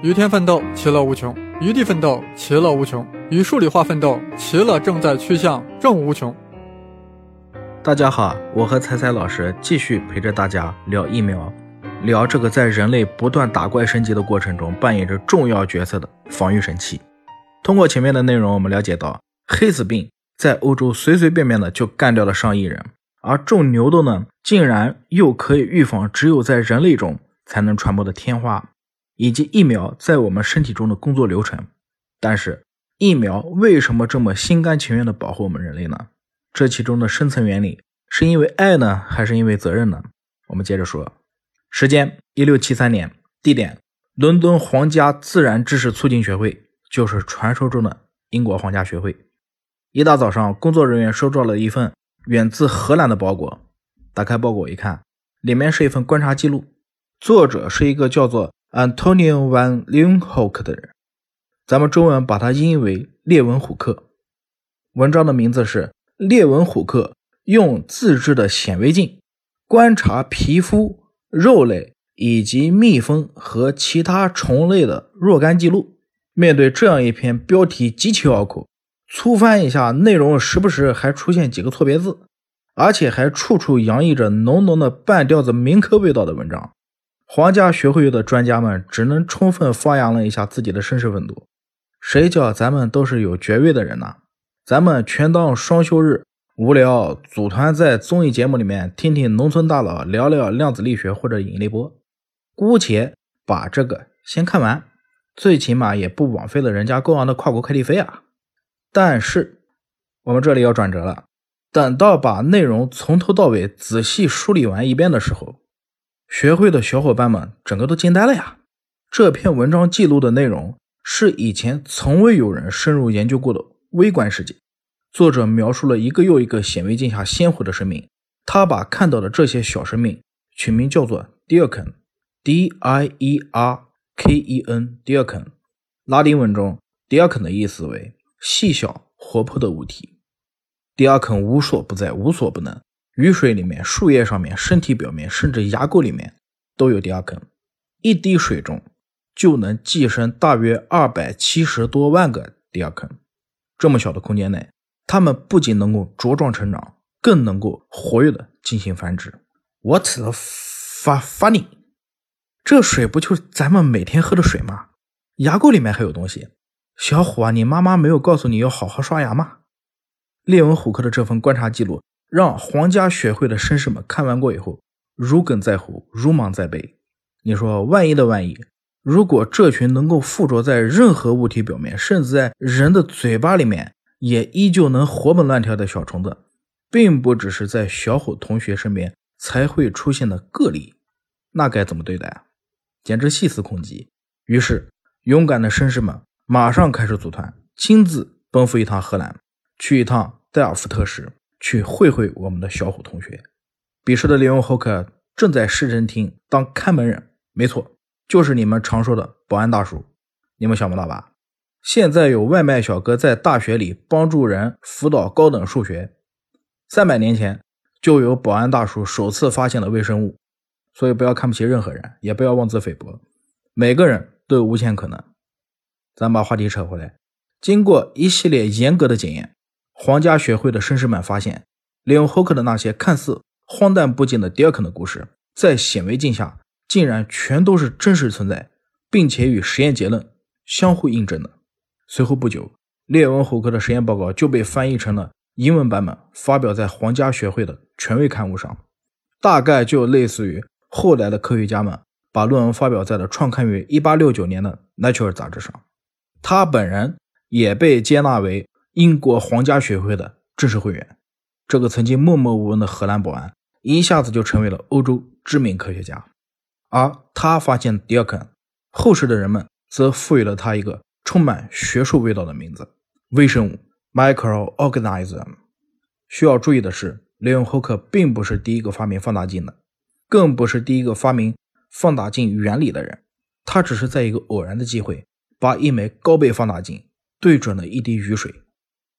与天奋斗，其乐无穷；与地奋斗，其乐无穷；与数理化奋斗，其乐正在趋向正无穷。大家好，我和彩彩老师继续陪着大家聊疫苗，聊这个在人类不断打怪升级的过程中扮演着重要角色的防御神器。通过前面的内容，我们了解到，黑死病在欧洲随随便便的就干掉了上亿人，而种牛痘呢，竟然又可以预防只有在人类中才能传播的天花。以及疫苗在我们身体中的工作流程，但是疫苗为什么这么心甘情愿地保护我们人类呢？这其中的深层原理是因为爱呢，还是因为责任呢？我们接着说，时间一六七三年，地点伦敦皇家自然知识促进学会，就是传说中的英国皇家学会。一大早上，工作人员收到了一份远自荷兰的包裹，打开包裹一看，里面是一份观察记录，作者是一个叫做。Antonio van Leeuwenhoek 的人，咱们中文把它音译为列文虎克。文章的名字是《列文虎克用自制的显微镜观察皮肤、肉类以及蜜蜂和其他虫类的若干记录》。面对这样一篇标题极其拗口，粗翻一下内容，时不时还出现几个错别字，而且还处处洋溢着浓浓的半吊子民科味道的文章。皇家学会的专家们只能充分发扬了一下自己的绅士风度。谁叫咱们都是有爵位的人呢？咱们全当双休日无聊，组团在综艺节目里面听听农村大佬聊聊量子力学或者引力波。姑且把这个先看完，最起码也不枉费了人家高昂的跨国快递费啊。但是我们这里要转折了，等到把内容从头到尾仔细梳理完一遍的时候。学会的小伙伴们整个都惊呆了呀！这篇文章记录的内容是以前从未有人深入研究过的微观世界。作者描述了一个又一个显微镜下鲜活的生命，他把看到的这些小生命取名叫做 “diachen”，d i e r k e n。diachen 拉丁文中 “diachen” 的意思为细小活泼的物体。diachen 无所不在，无所不能。雨水里面、树叶上面、身体表面，甚至牙垢里面都有迪亚肯。一滴水中就能寄生大约二百七十多万个迪亚肯。这么小的空间内，它们不仅能够茁壮成长，更能够活跃的进行繁殖。What the funny？这水不就是咱们每天喝的水吗？牙垢里面还有东西。小虎啊，你妈妈没有告诉你要好好刷牙吗？列文虎克的这份观察记录。让皇家学会的绅士们看完过以后，如鲠在喉，如芒在背。你说，万一的万一，如果这群能够附着在任何物体表面，甚至在人的嘴巴里面也依旧能活蹦乱跳的小虫子，并不只是在小虎同学身边才会出现的个例，那该怎么对待啊？简直细思恐极。于是，勇敢的绅士们马上开始组团，亲自奔赴一趟荷兰，去一趟戴尔夫特市。去会会我们的小虎同学。彼时的利翁侯克正在市政厅当看门人，没错，就是你们常说的保安大叔。你们想不到吧？现在有外卖小哥在大学里帮助人辅导高等数学。三百年前就有保安大叔首次发现了微生物。所以不要看不起任何人，也不要妄自菲薄。每个人都有无限可能。咱把话题扯回来，经过一系列严格的检验。皇家学会的绅士们发现，利用霍克的那些看似荒诞不经的迪尔肯的故事，在显微镜下竟然全都是真实存在，并且与实验结论相互印证的。随后不久，列文霍克的实验报告就被翻译成了英文版本，发表在皇家学会的权威刊物上。大概就类似于后来的科学家们把论文发表在了创刊于1869年的《Nature》杂志上。他本人也被接纳为。英国皇家学会的正式会员，这个曾经默默无闻的荷兰保安，一下子就成为了欧洲知名科学家。而他发现迪尔肯，后世的人们则赋予了他一个充满学术味道的名字——微生物 （microorganism）。需要注意的是，雷恩·霍克并不是第一个发明放大镜的，更不是第一个发明放大镜原理的人。他只是在一个偶然的机会，把一枚高倍放大镜对准了一滴雨水。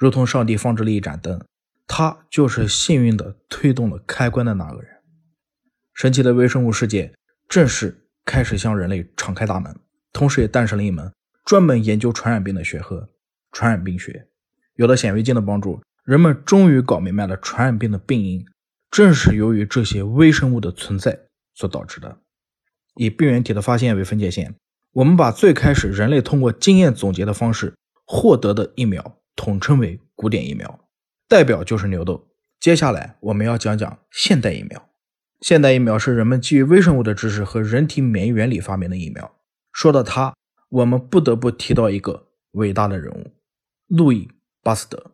如同上帝放置了一盏灯，他就是幸运的推动了开关的那个人。神奇的微生物世界正式开始向人类敞开大门。同时也诞生了一门专门研究传染病的学科——传染病学。有了显微镜的帮助，人们终于搞明白了传染病的病因，正是由于这些微生物的存在所导致的。以病原体的发现为分界线，我们把最开始人类通过经验总结的方式获得的疫苗统称为古典疫苗，代表就是牛痘。接下来我们要讲讲现代疫苗。现代疫苗是人们基于微生物的知识和人体免疫原理发明的疫苗。说到它，我们不得不提到一个伟大的人物——路易·巴斯德。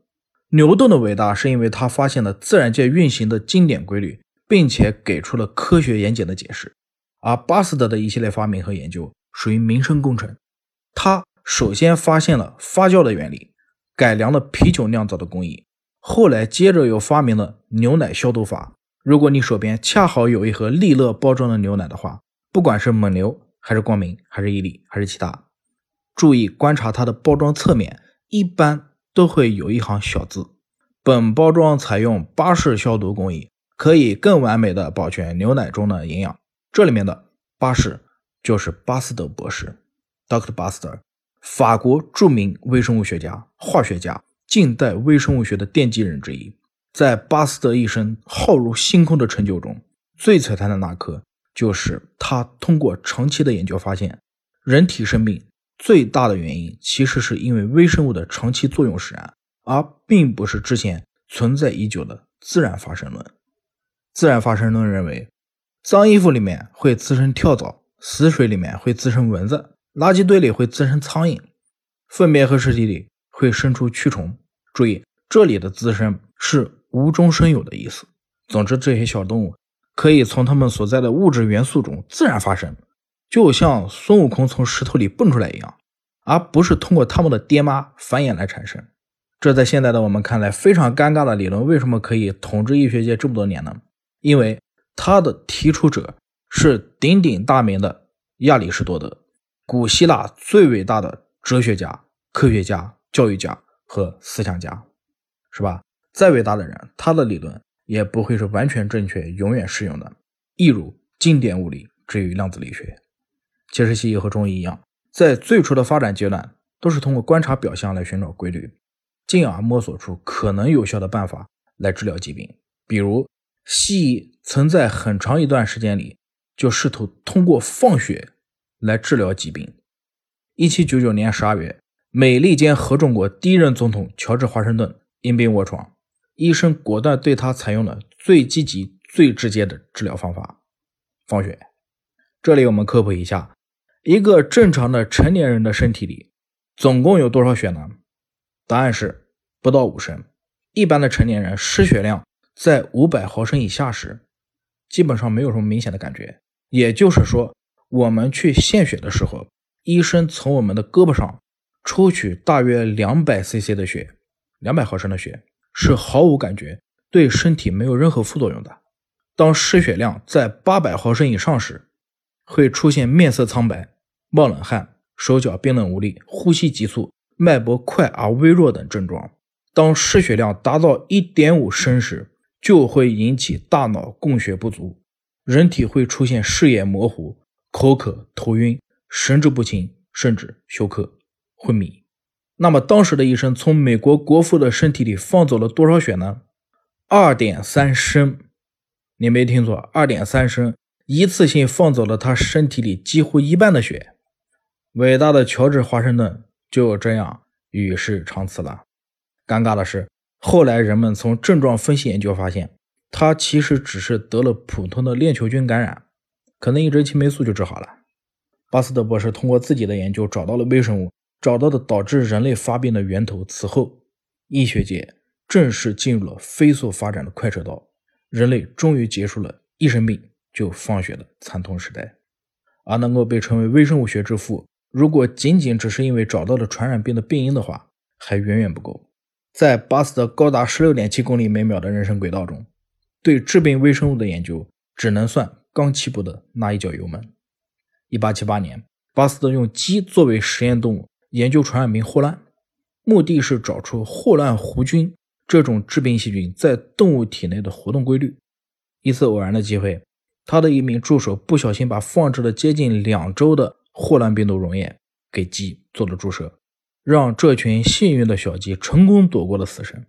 牛痘的伟大是因为他发现了自然界运行的经典规律，并且给出了科学严谨的解释。而巴斯德的一系列发明和研究属于民生工程。他首先发现了发酵的原理，改良了啤酒酿造的工艺。后来，接着又发明了牛奶消毒法。如果你手边恰好有一盒利乐包装的牛奶的话，不管是蒙牛，还是光明，还是伊利，还是其他，注意观察它的包装侧面，一般都会有一行小字：“本包装采用巴氏消毒工艺，可以更完美的保全牛奶中的营养。”这里面的巴氏就是巴斯德博士，Dr. Buster，法国著名微生物学家、化学家。近代微生物学的奠基人之一，在巴斯德一生浩如星空的成就中，最璀璨的那刻，就是他通过长期的研究发现，人体生病最大的原因其实是因为微生物的长期作用使然，而并不是之前存在已久的自然发生论。自然发生论认为，脏衣服里面会滋生跳蚤，死水里面会滋生蚊子，垃圾堆里会滋生苍蝇，粪便和尸体里。会生出蛆虫。注意，这里的滋生是无中生有的意思。总之，这些小动物可以从它们所在的物质元素中自然发生，就像孙悟空从石头里蹦出来一样，而不是通过他们的爹妈繁衍来产生。这在现在的我们看来非常尴尬的理论，为什么可以统治医学界这么多年呢？因为它的提出者是鼎鼎大名的亚里士多德，古希腊最伟大的哲学家、科学家。教育家和思想家，是吧？再伟大的人，他的理论也不会是完全正确、永远适用的。一如经典物理至于量子力学，其实西医和中医一样，在最初的发展阶段，都是通过观察表象来寻找规律，进而摸索出可能有效的办法来治疗疾病。比如，西医曾在很长一段时间里就试图通过放血来治疗疾病。一七九九年十二月。美利坚合众国第一任总统乔治华盛顿因病卧床，医生果断对他采用了最积极、最直接的治疗方法——放血。这里我们科普一下：一个正常的成年人的身体里总共有多少血呢？答案是不到五升。一般的成年人失血量在五百毫升以下时，基本上没有什么明显的感觉。也就是说，我们去献血的时候，医生从我们的胳膊上。抽取大约两百 cc 的血，两百毫升的血是毫无感觉，对身体没有任何副作用的。当失血量在八百毫升以上时，会出现面色苍白、冒冷汗、手脚冰冷无力、呼吸急促、脉搏快而微弱等症状。当失血量达到一点五升时，就会引起大脑供血不足，人体会出现视野模糊、口渴、头晕、神志不清，甚至休克。昏迷。那么当时的医生从美国国父的身体里放走了多少血呢？二点三升。你没听错，二点三升，一次性放走了他身体里几乎一半的血。伟大的乔治华盛顿就这样与世长辞了。尴尬的是，后来人们从症状分析研究发现，他其实只是得了普通的链球菌感染，可能一针青霉素就治好了。巴斯德博士通过自己的研究找到了微生物。找到的导致人类发病的源头。此后，医学界正式进入了飞速发展的快车道，人类终于结束了一生病就放血的惨痛时代。而能够被称为微生物学之父，如果仅仅只是因为找到了传染病的病因的话，还远远不够。在巴斯德高达十六点七公里每秒的人生轨道中，对致病微生物的研究只能算刚起步的那一脚油门。一八七八年，巴斯德用鸡作为实验动物。研究传染病霍乱，目的是找出霍乱弧菌这种致病细菌在动物体内的活动规律。一次偶然的机会，他的一名助手不小心把放置了接近两周的霍乱病毒溶液给鸡做了注射，让这群幸运的小鸡成功躲过了死神。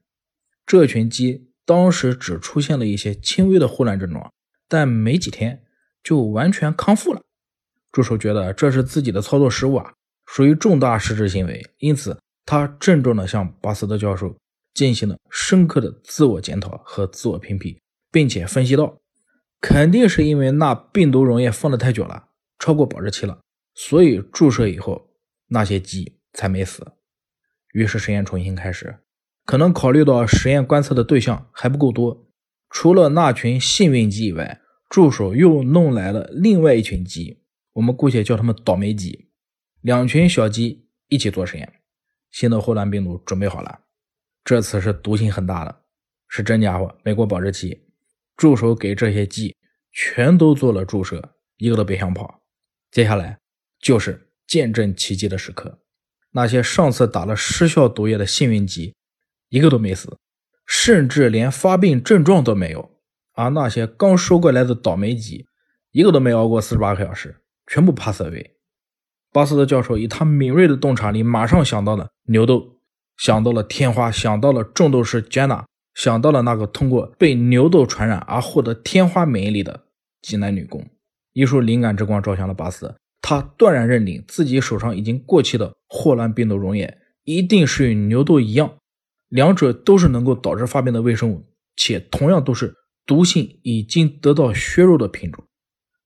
这群鸡当时只出现了一些轻微的霍乱症状，但没几天就完全康复了。助手觉得这是自己的操作失误啊，属于重大失职行为，因此他郑重地向巴斯德教授进行了深刻的自我检讨和自我评比，并且分析到，肯定是因为那病毒溶液放的太久了，超过保质期了，所以注射以后那些鸡才没死。于是实验重新开始，可能考虑到实验观测的对象还不够多，除了那群幸运鸡以外，助手又弄来了另外一群鸡。我们姑且叫他们倒霉鸡，两群小鸡一起做实验。新的霍乱病毒准备好了，这次是毒性很大的，是真家伙，没过保质期。助手给这些鸡全都做了注射，一个都别想跑。接下来就是见证奇迹的时刻，那些上次打了失效毒液的幸运鸡，一个都没死，甚至连发病症状都没有。而那些刚收过来的倒霉鸡，一个都没熬过四十八个小时。全部 pass away。巴斯德教授以他敏锐的洞察力，马上想到了牛痘，想到了天花，想到了种豆师 Jenna，想到了那个通过被牛痘传染而获得天花免疫力的济南女工。一束灵感之光照向了巴斯德，他断然认定自己手上已经过期的霍乱病毒溶液一定是与牛痘一样，两者都是能够导致发病的微生物，且同样都是毒性已经得到削弱的品种。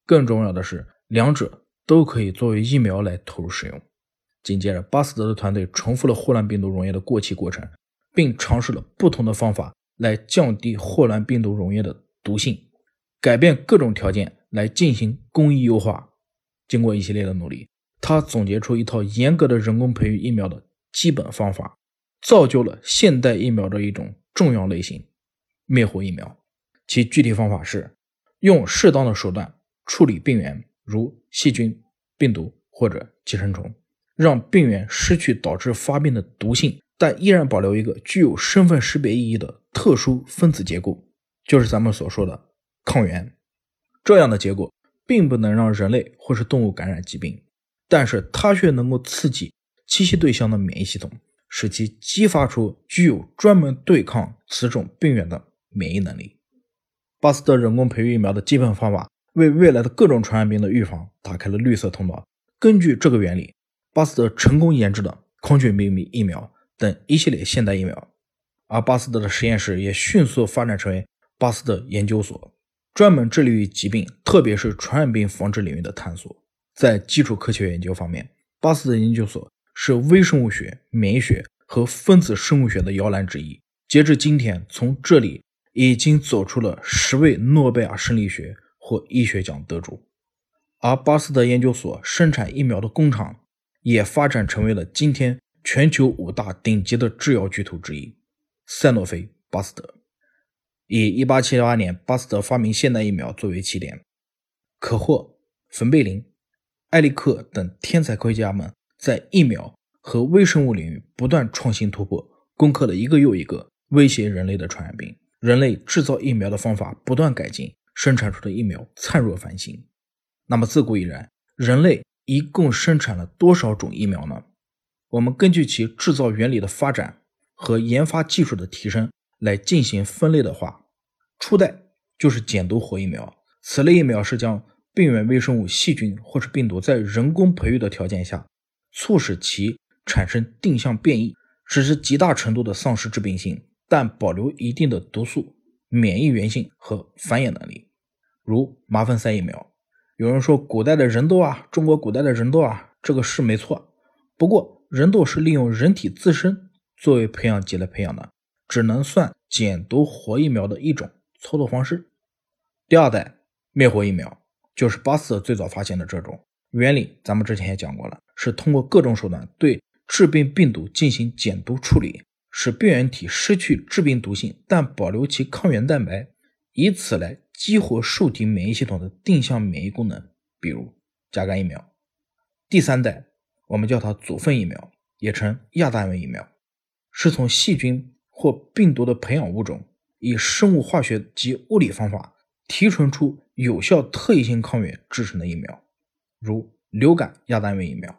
更重要的是。两者都可以作为疫苗来投入使用。紧接着，巴斯德的团队重复了霍乱病毒溶液的过期过程，并尝试了不同的方法来降低霍乱病毒溶液的毒性，改变各种条件来进行工艺优化。经过一系列的努力，他总结出一套严格的人工培育疫苗的基本方法，造就了现代疫苗的一种重要类型——灭活疫苗。其具体方法是用适当的手段处理病原。如细菌、病毒或者寄生虫，让病原失去导致发病的毒性，但依然保留一个具有身份识别意义的特殊分子结构，就是咱们所说的抗原。这样的结果并不能让人类或是动物感染疾病，但是它却能够刺激栖息对象的免疫系统，使其激发出具有专门对抗此种病原的免疫能力。巴斯德人工培育疫苗的基本方法。为未来的各种传染病的预防打开了绿色通道。根据这个原理，巴斯德成功研制了狂犬病疫苗等一系列现代疫苗，而巴斯德的实验室也迅速发展成为巴斯德研究所，专门致力于疾病，特别是传染病防治领域的探索。在基础科学研究方面，巴斯德研究所是微生物学、免疫学和分子生物学的摇篮之一。截至今天，从这里已经走出了十位诺贝尔生理学。或医学奖得主，而巴斯德研究所生产疫苗的工厂也发展成为了今天全球五大顶级的制药巨头之一——赛诺菲、巴斯德。以1878年巴斯德发明现代疫苗作为起点，可获冯贝林、艾利克等天才科学家们在疫苗和微生物领域不断创新突破，攻克了一个又一个威胁人类的传染病。人类制造疫苗的方法不断改进。生产出的疫苗灿若繁星。那么自古以来，人类一共生产了多少种疫苗呢？我们根据其制造原理的发展和研发技术的提升来进行分类的话，初代就是减毒活疫苗。此类疫苗是将病原微生物、细菌或是病毒在人工培育的条件下，促使其产生定向变异，使之极大程度的丧失致病性，但保留一定的毒素、免疫原性和繁衍能力。如麻风腮疫苗，有人说古代的人痘啊，中国古代的人痘啊，这个是没错。不过人痘是利用人体自身作为培养基来培养的，只能算减毒活疫苗的一种操作方式。第二代灭活疫苗就是巴斯最早发现的这种原理，咱们之前也讲过了，是通过各种手段对致病病毒进行减毒处理，使病原体失去致病毒性，但保留其抗原蛋白，以此来。激活受体免疫系统的定向免疫功能，比如甲肝疫苗。第三代，我们叫它组分疫苗，也称亚单元疫苗，是从细菌或病毒的培养物种，以生物化学及物理方法提纯出有效特异性抗原制成的疫苗，如流感亚单位疫苗，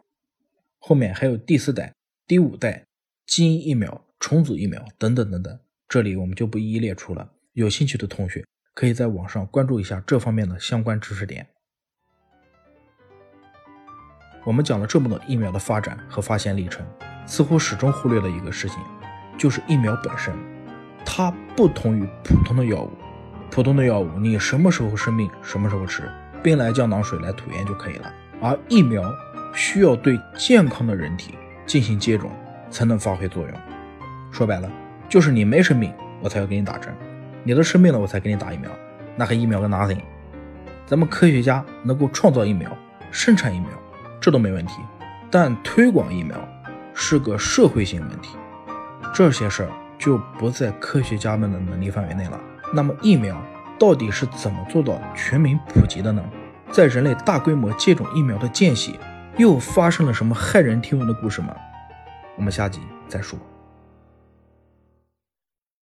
后面还有第四代、第五代基因疫苗、重组疫苗等等等等，这里我们就不一一列出了。有兴趣的同学可以在网上关注一下这方面的相关知识点。我们讲了这么多疫苗的发展和发现历程，似乎始终忽略了一个事情，就是疫苗本身，它不同于普通的药物。普通的药物，你什么时候生病，什么时候吃，兵来将挡，水来土掩就可以了。而疫苗需要对健康的人体进行接种，才能发挥作用。说白了，就是你没生病，我才要给你打针；你都生病了，我才给你打疫苗。那和疫苗个 nothing。咱们科学家能够创造疫苗、生产疫苗，这都没问题。但推广疫苗是个社会性问题，这些事儿就不在科学家们的能力范围内了。那么疫苗到底是怎么做到全民普及的呢？在人类大规模接种疫苗的间隙，又发生了什么骇人听闻的故事吗？我们下集再说。